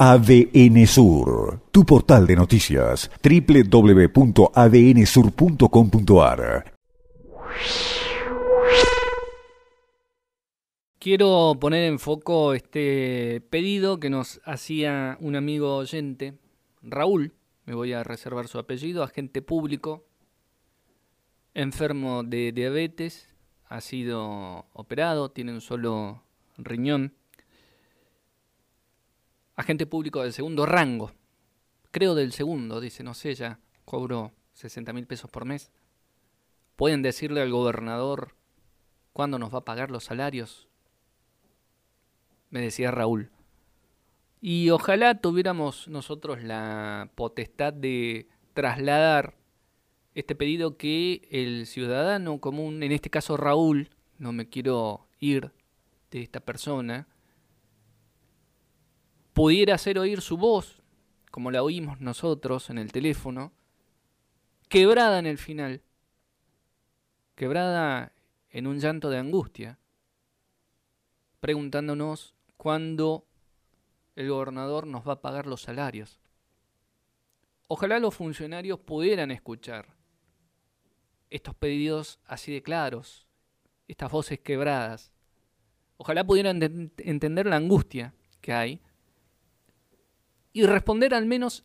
ADN Sur, tu portal de noticias, www.adnsur.com.ar. Quiero poner en foco este pedido que nos hacía un amigo oyente, Raúl, me voy a reservar su apellido, agente público, enfermo de diabetes, ha sido operado, tiene un solo riñón agente público del segundo rango. Creo del segundo, dice, no sé, ya cobro 60 mil pesos por mes. ¿Pueden decirle al gobernador cuándo nos va a pagar los salarios? Me decía Raúl. Y ojalá tuviéramos nosotros la potestad de trasladar este pedido que el ciudadano común, en este caso Raúl, no me quiero ir de esta persona, pudiera hacer oír su voz, como la oímos nosotros en el teléfono, quebrada en el final, quebrada en un llanto de angustia, preguntándonos cuándo el gobernador nos va a pagar los salarios. Ojalá los funcionarios pudieran escuchar estos pedidos así de claros, estas voces quebradas. Ojalá pudieran entender la angustia que hay y responder al menos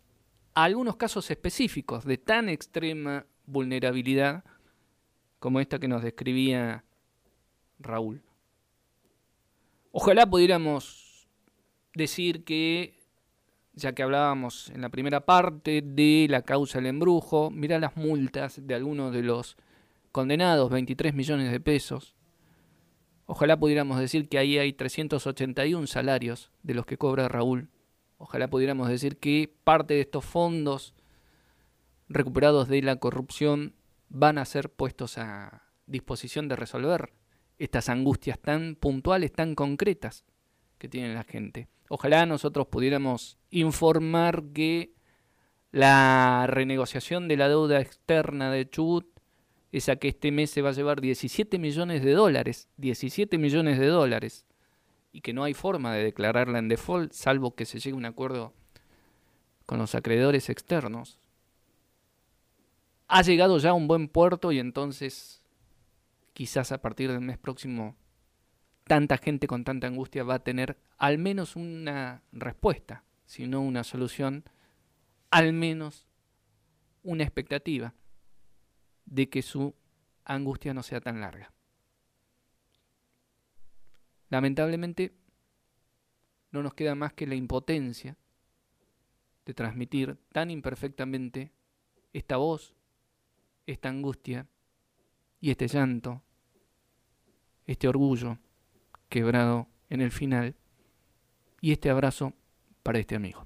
a algunos casos específicos de tan extrema vulnerabilidad como esta que nos describía Raúl. Ojalá pudiéramos decir que, ya que hablábamos en la primera parte de la causa del embrujo, mira las multas de algunos de los condenados, 23 millones de pesos. Ojalá pudiéramos decir que ahí hay 381 salarios de los que cobra Raúl Ojalá pudiéramos decir que parte de estos fondos recuperados de la corrupción van a ser puestos a disposición de resolver estas angustias tan puntuales, tan concretas que tiene la gente. Ojalá nosotros pudiéramos informar que la renegociación de la deuda externa de Chubut, esa que este mes se va a llevar 17 millones de dólares, 17 millones de dólares, y que no hay forma de declararla en default salvo que se llegue a un acuerdo con los acreedores externos. Ha llegado ya a un buen puerto y entonces quizás a partir del mes próximo tanta gente con tanta angustia va a tener al menos una respuesta, si no una solución, al menos una expectativa de que su angustia no sea tan larga. Lamentablemente, no nos queda más que la impotencia de transmitir tan imperfectamente esta voz, esta angustia y este llanto, este orgullo quebrado en el final y este abrazo para este amigo.